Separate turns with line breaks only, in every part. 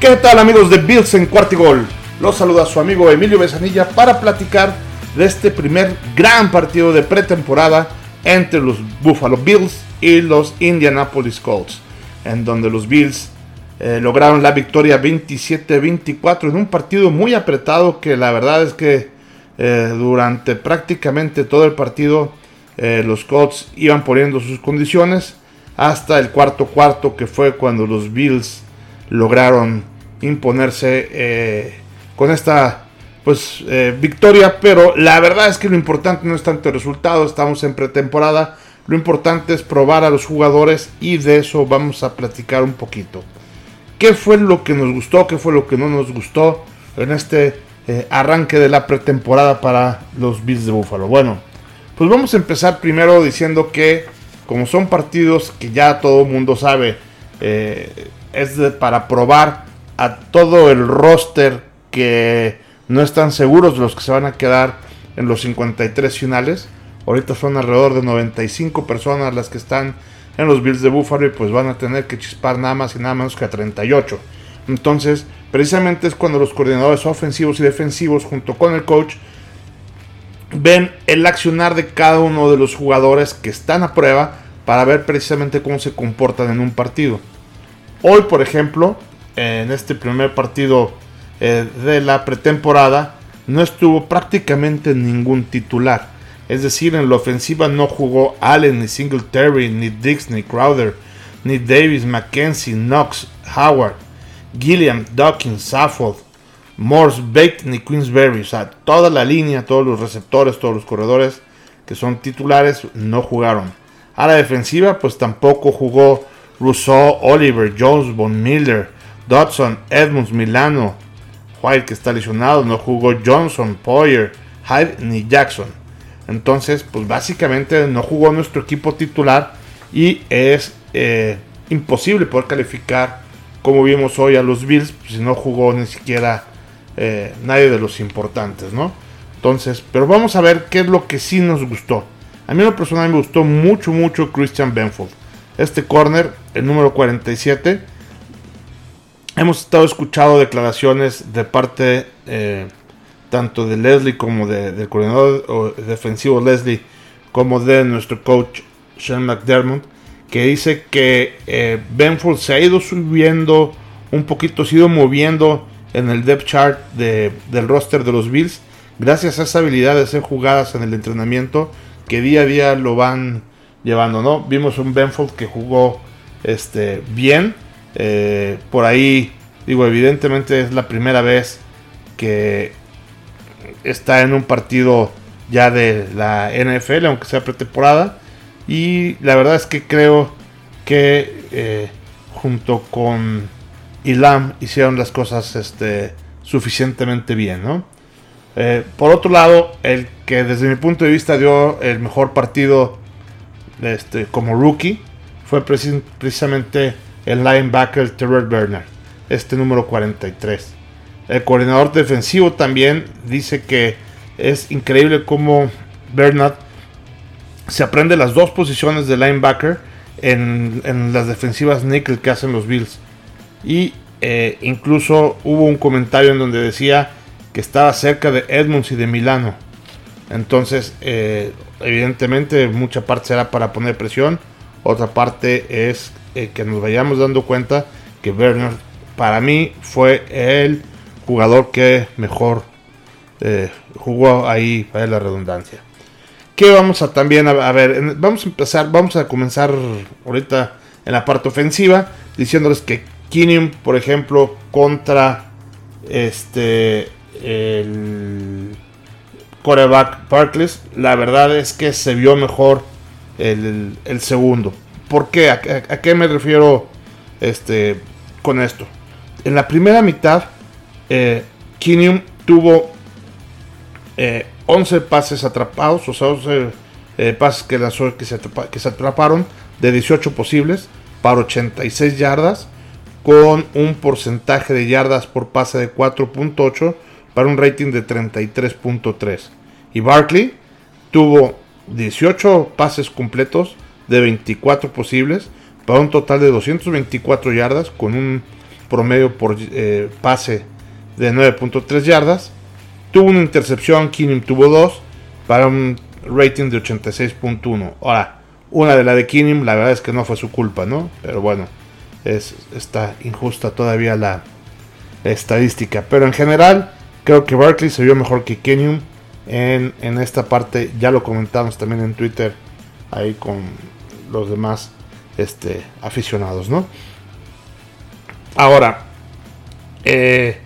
¿Qué tal amigos de Bills en Cuartigol? Los saluda su amigo Emilio Besanilla para platicar de este primer gran partido de pretemporada entre los Buffalo Bills y los Indianapolis Colts, en donde los Bills eh, lograron la victoria 27-24 en un partido muy apretado que la verdad es que eh, durante prácticamente todo el partido eh, los Colts iban poniendo sus condiciones hasta el cuarto cuarto que fue cuando los Bills lograron imponerse con esta pues victoria pero la verdad es que lo importante no es tanto el resultado estamos en pretemporada lo importante es probar a los jugadores y de eso vamos a platicar un poquito. ¿Qué fue lo que nos gustó? ¿Qué fue lo que no nos gustó en este eh, arranque de la pretemporada para los Bills de Buffalo? Bueno, pues vamos a empezar primero diciendo que como son partidos que ya todo el mundo sabe, eh, es para probar a todo el roster que no están seguros de los que se van a quedar en los 53 finales. Ahorita son alrededor de 95 personas las que están en los Bills de Buffalo y pues van a tener que chispar nada más y nada menos que a 38. Entonces, precisamente es cuando los coordinadores ofensivos y defensivos junto con el coach ven el accionar de cada uno de los jugadores que están a prueba para ver precisamente cómo se comportan en un partido. Hoy, por ejemplo, en este primer partido eh, de la pretemporada, no estuvo prácticamente ningún titular. Es decir, en la ofensiva no jugó Allen, ni Singletary, ni Dix, ni Crowder, ni Davis, McKenzie, Knox, Howard, Gilliam, Dawkins, Saffold, Morse, Bate, ni Queensberry. O sea, toda la línea, todos los receptores, todos los corredores que son titulares no jugaron. A la defensiva, pues tampoco jugó Rousseau, Oliver, Jones, Von Miller, Dodson, Edmunds, Milano, White que está lesionado, no jugó Johnson, Poyer, Hyde ni Jackson. Entonces, pues básicamente no jugó nuestro equipo titular y es eh, imposible poder calificar como vimos hoy a los Bills pues, si no jugó ni siquiera eh, nadie de los importantes, ¿no? Entonces, pero vamos a ver qué es lo que sí nos gustó. A mí en lo personal me gustó mucho, mucho Christian Benfold. Este corner, el número 47. Hemos estado escuchando declaraciones de parte eh, tanto de Leslie como de, del coordinador defensivo Leslie, como de nuestro coach Sean McDermott, que dice que eh, Benford se ha ido subiendo un poquito, se ha ido moviendo en el depth chart del roster de los Bills, gracias a esa habilidad de hacer jugadas en el entrenamiento que día a día lo van llevando, ¿no? Vimos un Benford que jugó este, bien, eh, por ahí, digo, evidentemente es la primera vez que está en un partido ya de la NFL, aunque sea pretemporada. Y la verdad es que creo que eh, junto con Ilam hicieron las cosas este, suficientemente bien. ¿no? Eh, por otro lado, el que desde mi punto de vista dio el mejor partido este, como rookie fue precisamente el linebacker Terrell Bernard, este número 43. El coordinador defensivo también dice que es increíble cómo Bernard se aprende las dos posiciones de linebacker en, las defensivas nickel que hacen los Bills. Y eh, incluso hubo un comentario en donde decía que estaba cerca de Edmonds y de Milano. Entonces, eh, evidentemente, mucha parte será para poner presión. Otra parte es eh, que nos vayamos dando cuenta que Bernard, para mí, fue el jugador que mejor eh, jugó ahí, para la redundancia. Que vamos a también a, ver, vamos a empezar, vamos a comenzar ahorita en la parte ofensiva, diciéndoles que Kinium, por ejemplo, contra este el coreback Barclays, la verdad es que se vio mejor el, segundo. ¿Por qué? ¿A, qué me refiero este, con esto? En la primera mitad eh, Kinium tuvo 11 eh, pases atrapados, o sea, 11 eh, pases que, que, se que se atraparon de 18 posibles para 86 yardas, con un porcentaje de yardas por pase de 4.8 para un rating de 33.3. Y Barkley tuvo 18 pases completos de 24 posibles para un total de 224 yardas con un promedio por eh, pase de 9.3 yardas. Tuvo una intercepción, Keenum tuvo dos para un rating de 86.1. Ahora, una de la de Keenum, la verdad es que no fue su culpa, ¿no? Pero bueno, es, está injusta todavía la estadística. Pero en general, creo que Barkley se vio mejor que Keenum en, en esta parte. Ya lo comentamos también en Twitter, ahí con los demás este, aficionados, ¿no? Ahora, eh,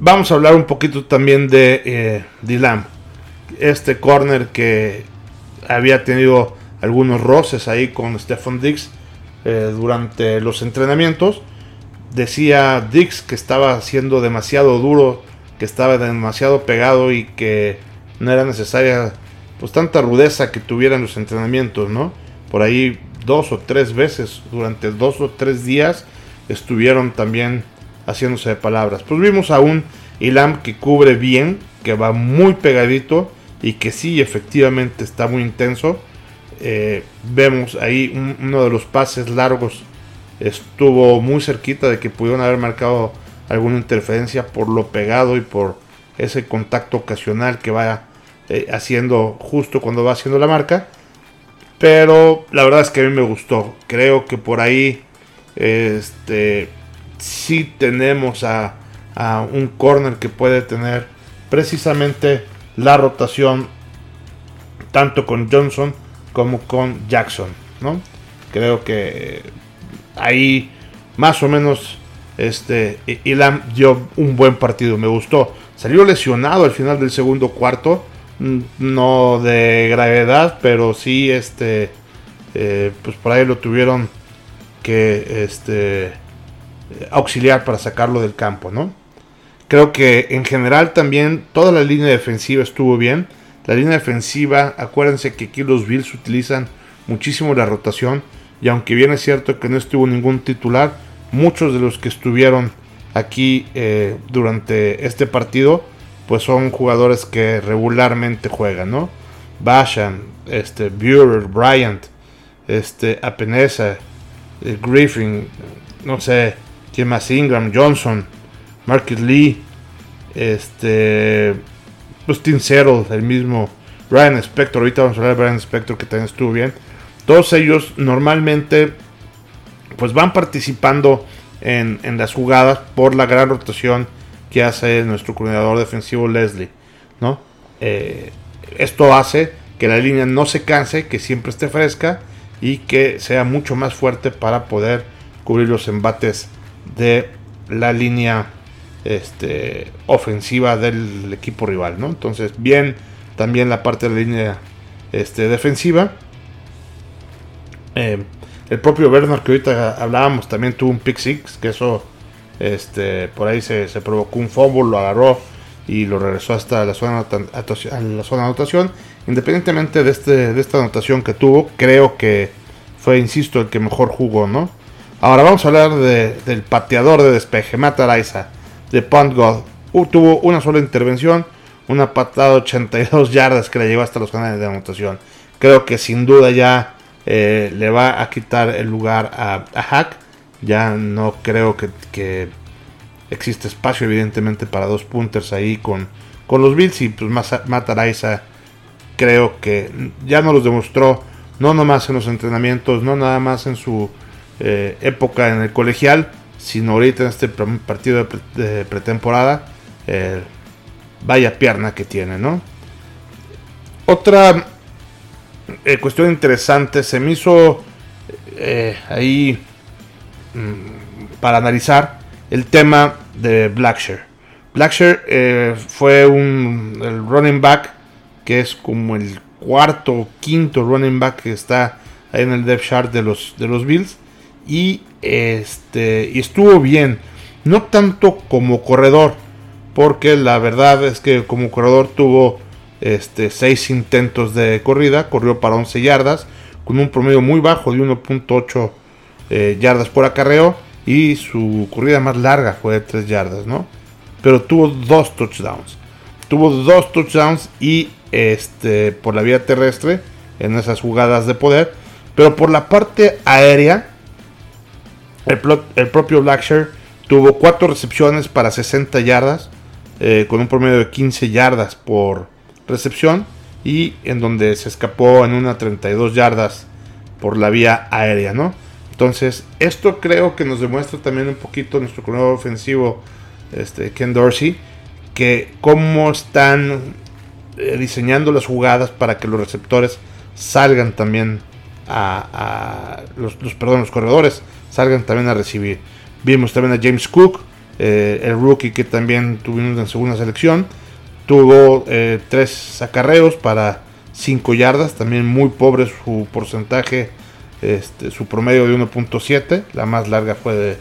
vamos a hablar un poquito también de eh, Dylan. Este corner que había tenido algunos roces ahí con Stephen Dix eh, durante los entrenamientos. Decía Dix que estaba siendo demasiado duro, que estaba demasiado pegado y que no era necesaria pues tanta rudeza que tuviera en los entrenamientos, ¿no? Por ahí dos o tres veces durante dos o tres días estuvieron también haciéndose de palabras. Pues vimos a un Ilam que cubre bien, que va muy pegadito y que sí efectivamente está muy intenso. Eh, vemos ahí uno de los pases largos estuvo muy cerquita de que pudieron haber marcado alguna interferencia por lo pegado y por ese contacto ocasional que va eh, haciendo justo cuando va haciendo la marca. Pero la verdad es que a mí me gustó. Creo que por ahí este, sí tenemos a, un corner que puede tener precisamente la rotación tanto con Johnson como con Jackson. ¿no? Creo que ahí más o menos este, Ilam dio un buen partido. Me gustó. Salió lesionado al final del segundo cuarto no de gravedad, pero sí, este, eh, pues por ahí lo tuvieron que este, auxiliar para sacarlo del campo, ¿no? Creo que en general también toda la línea defensiva estuvo bien. La línea defensiva, acuérdense que aquí los Bills utilizan muchísimo la rotación y aunque bien es cierto que no estuvo ningún titular, muchos de los que estuvieron aquí eh, durante este partido pues son jugadores que regularmente juegan, ¿no? Bashan, este, Burer, Bryant, este, Apenesa, eh, Griffin, no sé, quién más, Ingram, Johnson, Marcus Lee, este, Justin Settle, el mismo, Brian Spector, ahorita vamos a hablar de Brian Spector que también estuvo bien. Todos ellos normalmente pues van participando en, en las jugadas por la gran rotación que hace nuestro coordinador defensivo Leslie, ¿no? Eh, esto hace que la línea no se canse, que siempre esté fresca y que sea mucho más fuerte para poder cubrir los embates de la línea este, ofensiva del equipo rival, ¿no? Entonces, bien también la parte de la línea este, defensiva. Eh, el propio Bernard que ahorita hablábamos también tuvo un pick six, que eso este, por ahí se, provocó un fumble, lo agarró y lo regresó hasta la zona, la zona de anotación. Independientemente de, este, de esta anotación que tuvo, creo que fue, insisto, el que mejor jugó, ¿no? Ahora vamos a hablar del pateador de despeje, Matt Araiza, de Punt God. Tuvo una sola intervención, una patada de 82 yardas que le llevó hasta los canales de anotación. Creo que sin duda ya eh, le va a quitar el lugar a Hack ya no creo que, existe espacio, evidentemente, para dos punters ahí con, con los Bills. Y pues Matt creo que ya no los demostró, no nomás en los entrenamientos, no nada más en su eh, época en el colegial, sino ahorita en este partido de, pretemporada. Eh, vaya pierna que tiene, ¿no? Otra eh, cuestión interesante, se me hizo ahí para analizar el tema de Blackshire. Blackshire eh, fue un running back que es como el cuarto o quinto running back que está ahí en el depth chart de los, de los Bills y este estuvo bien, no tanto como corredor, porque la verdad es que como corredor tuvo este seis intentos de corrida, corrió para 11 yardas con un promedio muy bajo de 1.8 eh, yardas por acarreo y su corrida más larga fue de 3 yardas, ¿no? Pero tuvo dos touchdowns. Tuvo dos touchdowns y este por la vía terrestre en esas jugadas de poder, pero por la parte aérea el, propio Blackshire tuvo 4 recepciones para 60 yardas, eh, con un promedio de 15 yardas por recepción, y en donde se escapó en una 32 yardas por la vía aérea, ¿no? Entonces, esto creo que nos demuestra también un poquito nuestro corredor ofensivo, este, Ken Dorsey, que cómo están eh, diseñando las jugadas para que los receptores salgan también a, los, perdón, los corredores salgan también a recibir. Vimos también a James Cook, eh, el rookie que también tuvimos en segunda selección. Tuvo eh, tres acarreos para 5 yardas, también muy pobre su porcentaje, este, su promedio de 1.7. La más larga fue de,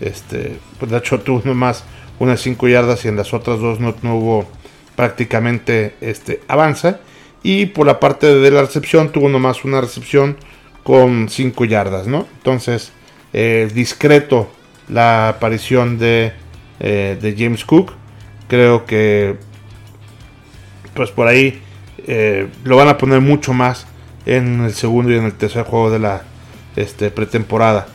este, pues de hecho tuvo más unas 5 yardas y en las otras dos no, no hubo prácticamente este, avanza. Y por la parte de la recepción tuvo nomás una recepción con 5 yardas, ¿no? Entonces, eh, discreto la aparición de, eh, de, James Cook. Creo que, pues por ahí eh, lo van a poner mucho más en el segundo y en el tercer juego de la este, pretemporada.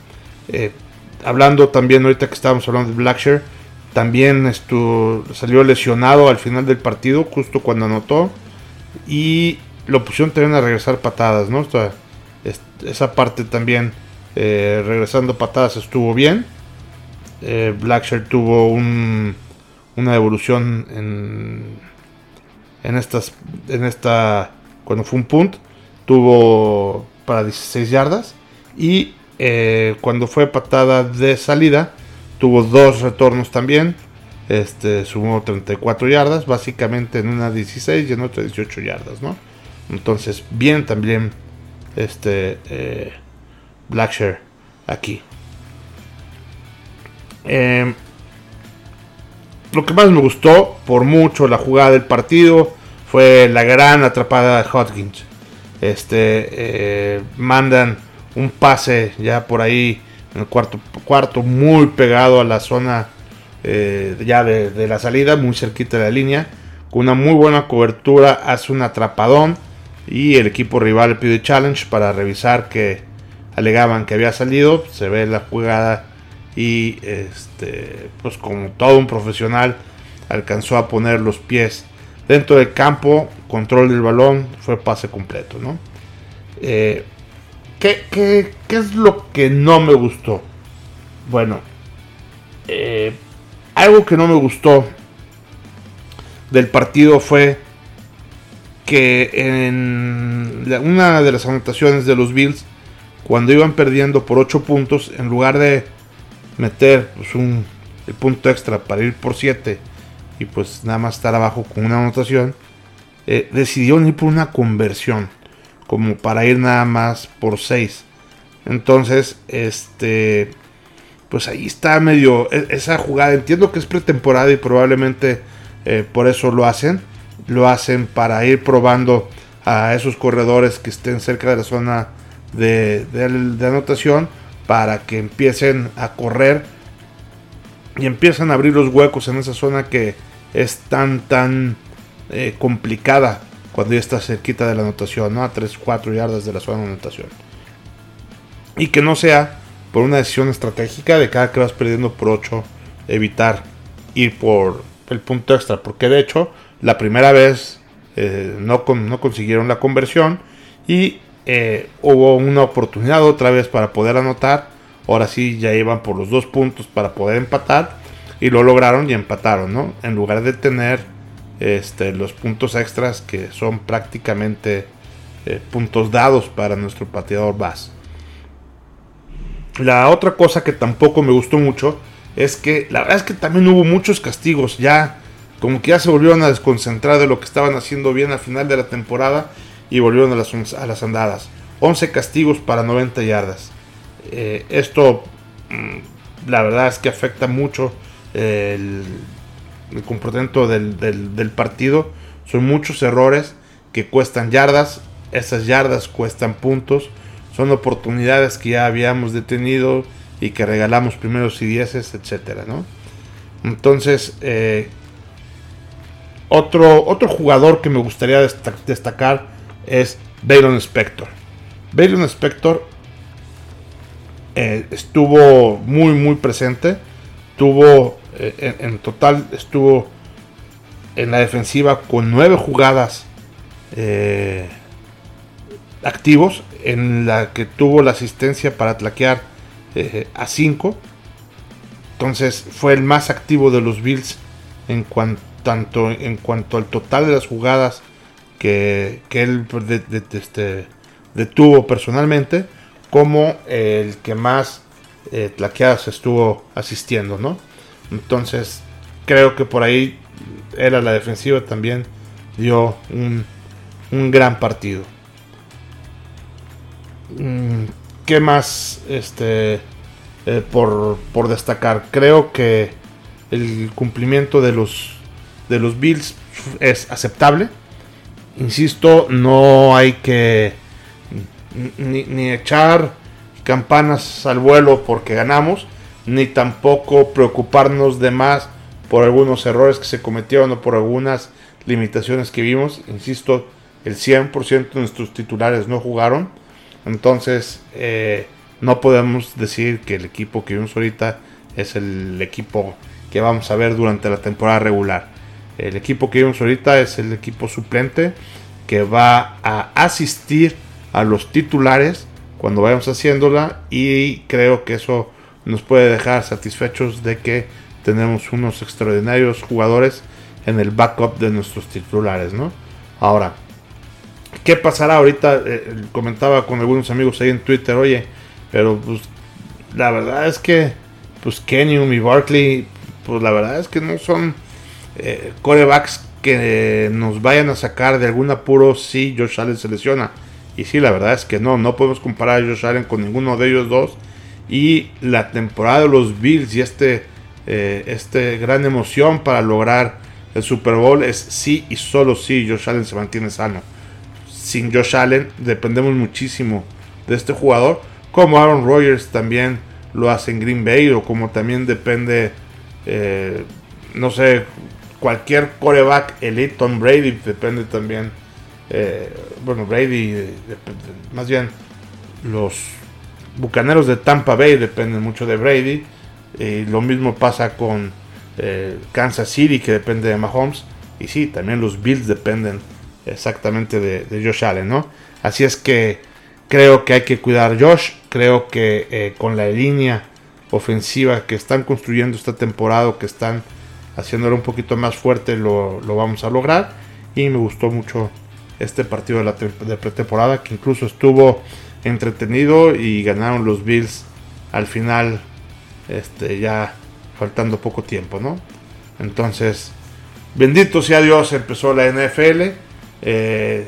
hablando también, ahorita que estábamos hablando de Blackshire, también estuvo, salió lesionado al final del partido, justo cuando anotó y lo pusieron también a regresar patadas, ¿no? esa parte también, eh, regresando patadas, estuvo bien. Eh, tuvo un, una evolución en, en, estas, en esta, cuando fue un punt, tuvo para 16 yardas. Y eh, cuando fue patada de salida, tuvo dos retornos también este, sumó 34 yardas, básicamente en una 16 y en otra 18 yardas, ¿no? Entonces, bien también este eh, Blackshare aquí. Em, lo que más me gustó por mucho la jugada del partido fue la gran atrapada de Hodgins. Este eh, mandan un pase ya por ahí en el cuarto cuarto muy pegado a la zona eh, ya de, la salida, muy cerquita de la línea, con una muy buena cobertura, hace un atrapadón y el equipo rival pide challenge para revisar que alegaban que había salido, se ve la jugada y este, pues como todo un profesional alcanzó a poner los pies dentro del campo, control del balón, fue pase completo, ¿no? Eh, ¿qué, qué, qué es lo que no me gustó? Bueno, eh, algo que no me gustó del partido fue que en una de las anotaciones de los Bills, cuando iban perdiendo por 8 puntos, en lugar de meter pues, un, el punto extra para ir por 7 y pues nada más estar abajo con una anotación, eh, decidieron ir por una conversión, como para ir nada más por 6. Entonces, este pues ahí está medio e, esa jugada. Entiendo que es pretemporada y probablemente eh, por eso lo hacen. Lo hacen para ir probando a esos corredores que estén cerca de la zona de, anotación para que empiecen a correr y empiezan a abrir los huecos en esa zona que es tan tan eh, complicada cuando ya está cerquita de la anotación, ¿no? a 3, 4 yardas de la zona de anotación. Y que no sea por una decisión estratégica de cada que vas perdiendo por 8, evitar ir por el punto extra. Porque de hecho, la primera vez eh, no, no, consiguieron la conversión y eh, hubo una oportunidad otra vez para poder anotar. Ahora sí, ya iban por los dos puntos para poder empatar y lo lograron y empataron, ¿no? En lugar de tener este, los puntos extras que son prácticamente eh, puntos dados para nuestro pateador base. La otra cosa que tampoco me gustó mucho es que la verdad es que también hubo muchos castigos. Ya como que ya se volvieron a desconcentrar de lo que estaban haciendo bien al final de la temporada y volvieron a las, a las andadas. 11 castigos para 90 yardas. Eh, esto mm, la verdad es que afecta mucho el, comportamiento del, partido. Son muchos errores que cuestan yardas. Esas yardas cuestan puntos son oportunidades que ya habíamos detenido y que regalamos primeros y dieces, etcétera, ¿no? Entonces, eh, otro, otro jugador que me gustaría destacar es Baylon Spector. Baylon Spector eh, estuvo muy, muy presente. tuvo, eh, en, total estuvo en la defensiva con nueve jugadas eh, activos, en la que tuvo la asistencia para tlaquear a 5. Entonces fue el más activo de los Bills en cuanto, tanto en cuanto al total de las jugadas que, él este, detuvo personalmente, como el que más eh, tlaqueadas estuvo asistiendo, ¿no? Entonces creo que por ahí era la defensiva también dio un, un gran partido. Mm, ¿Qué más este, eh, por, destacar? Creo que el cumplimiento de los, de los Bills es aceptable. Insisto, no hay que ni, echar campanas al vuelo porque ganamos, ni tampoco preocuparnos de más por algunos errores que se cometieron o por algunas limitaciones que vimos. Insisto, el 100% de nuestros titulares no jugaron. Entonces, eh, no podemos decir que el equipo que vimos ahorita es el equipo que vamos a ver durante la temporada regular. El equipo que vimos ahorita es el equipo suplente que va a asistir a los titulares cuando vayamos haciéndola y creo que eso nos puede dejar satisfechos de que tenemos unos extraordinarios jugadores en el backup de nuestros titulares, ¿no? Ahora, ¿Qué pasará ahorita? Eh, eh, comentaba con algunos amigos ahí en Twitter, oye, pero pues la verdad es que pues Kenyon y Barkley, pues la verdad es que no son eh, corebacks que nos vayan a sacar de algún apuro si Josh Allen se lesiona. Y sí, la verdad es que no, no podemos comparar a Josh Allen con ninguno de ellos dos. Y la temporada de los Bills y este, este gran emoción para lograr el Super Bowl es sí y solo si Josh Allen se mantiene sano sin Josh Allen dependemos muchísimo de este jugador, como Aaron Rodgers también lo hace en Green Bay o como también depende, eh, no sé, cualquier coreback elite, Tom Brady depende también, eh, bueno, Brady, más bien los Bucaneros de Tampa Bay dependen mucho de Brady, y lo mismo pasa con eh, Kansas City que depende de Mahomes, y sí, también los Bills dependen exactamente de, Josh Allen, ¿no? Así es que creo que hay que cuidar a Josh, creo que eh, con la línea ofensiva que están construyendo esta temporada, que están haciéndolo un poquito más fuerte, lo, vamos a lograr. Y me gustó mucho este partido de, la pretemporada, que incluso estuvo entretenido y ganaron los Bills al final, este, ya faltando poco tiempo, ¿no? Entonces, bendito sea Dios, empezó la NFL eh,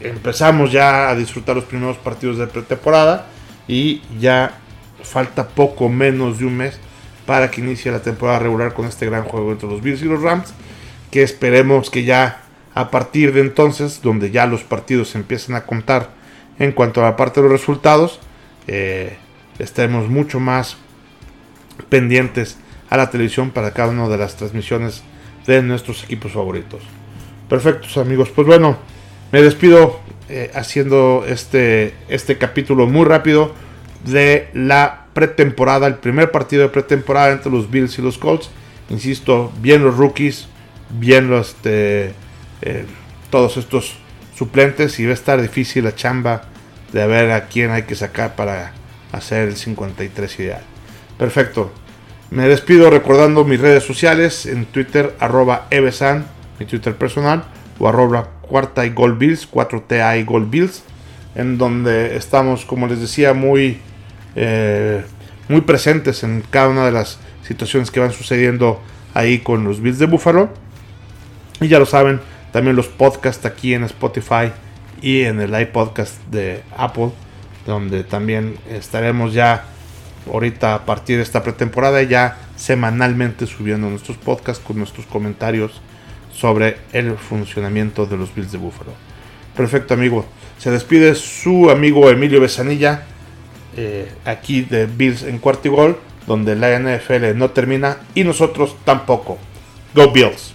empezamos ya a disfrutar los primeros partidos de pretemporada y ya falta poco menos de un mes para que inicie la temporada regular con este gran juego entre los Bills y los Rams, que esperemos que ya a partir de entonces, donde ya los partidos empiecen a contar en cuanto a la parte de los resultados, eh, estemos mucho más pendientes a la televisión para cada una de las transmisiones de nuestros equipos favoritos. Perfectos amigos, pues bueno, me despido eh, haciendo este, este capítulo muy rápido de la pretemporada, el primer partido de pretemporada entre los Bills y los Colts. Insisto, bien los rookies, bien los, este, eh, todos estos suplentes y va a estar difícil la chamba de ver a quién hay que sacar para hacer el 53 ideal. Perfecto. Me despido recordando mis redes sociales en Twitter evesan mi Twitter personal, o arroba cuarta y Gold Bills, 4TA y Gold Bills, en donde estamos, como les decía, muy, eh, muy presentes en cada una de las situaciones que van sucediendo ahí con los Bills de Buffalo. Y ya lo saben, también los podcasts aquí en Spotify y en el iPodcast de Apple, donde también estaremos ya ahorita a partir de esta pretemporada ya semanalmente subiendo nuestros podcasts con nuestros comentarios sobre el funcionamiento de los Bills de Buffalo. Perfecto amigo, se despide su amigo Emilio Besanilla, eh, aquí de Bills en cuarto gol, donde la NFL no termina y nosotros tampoco. Go Bills.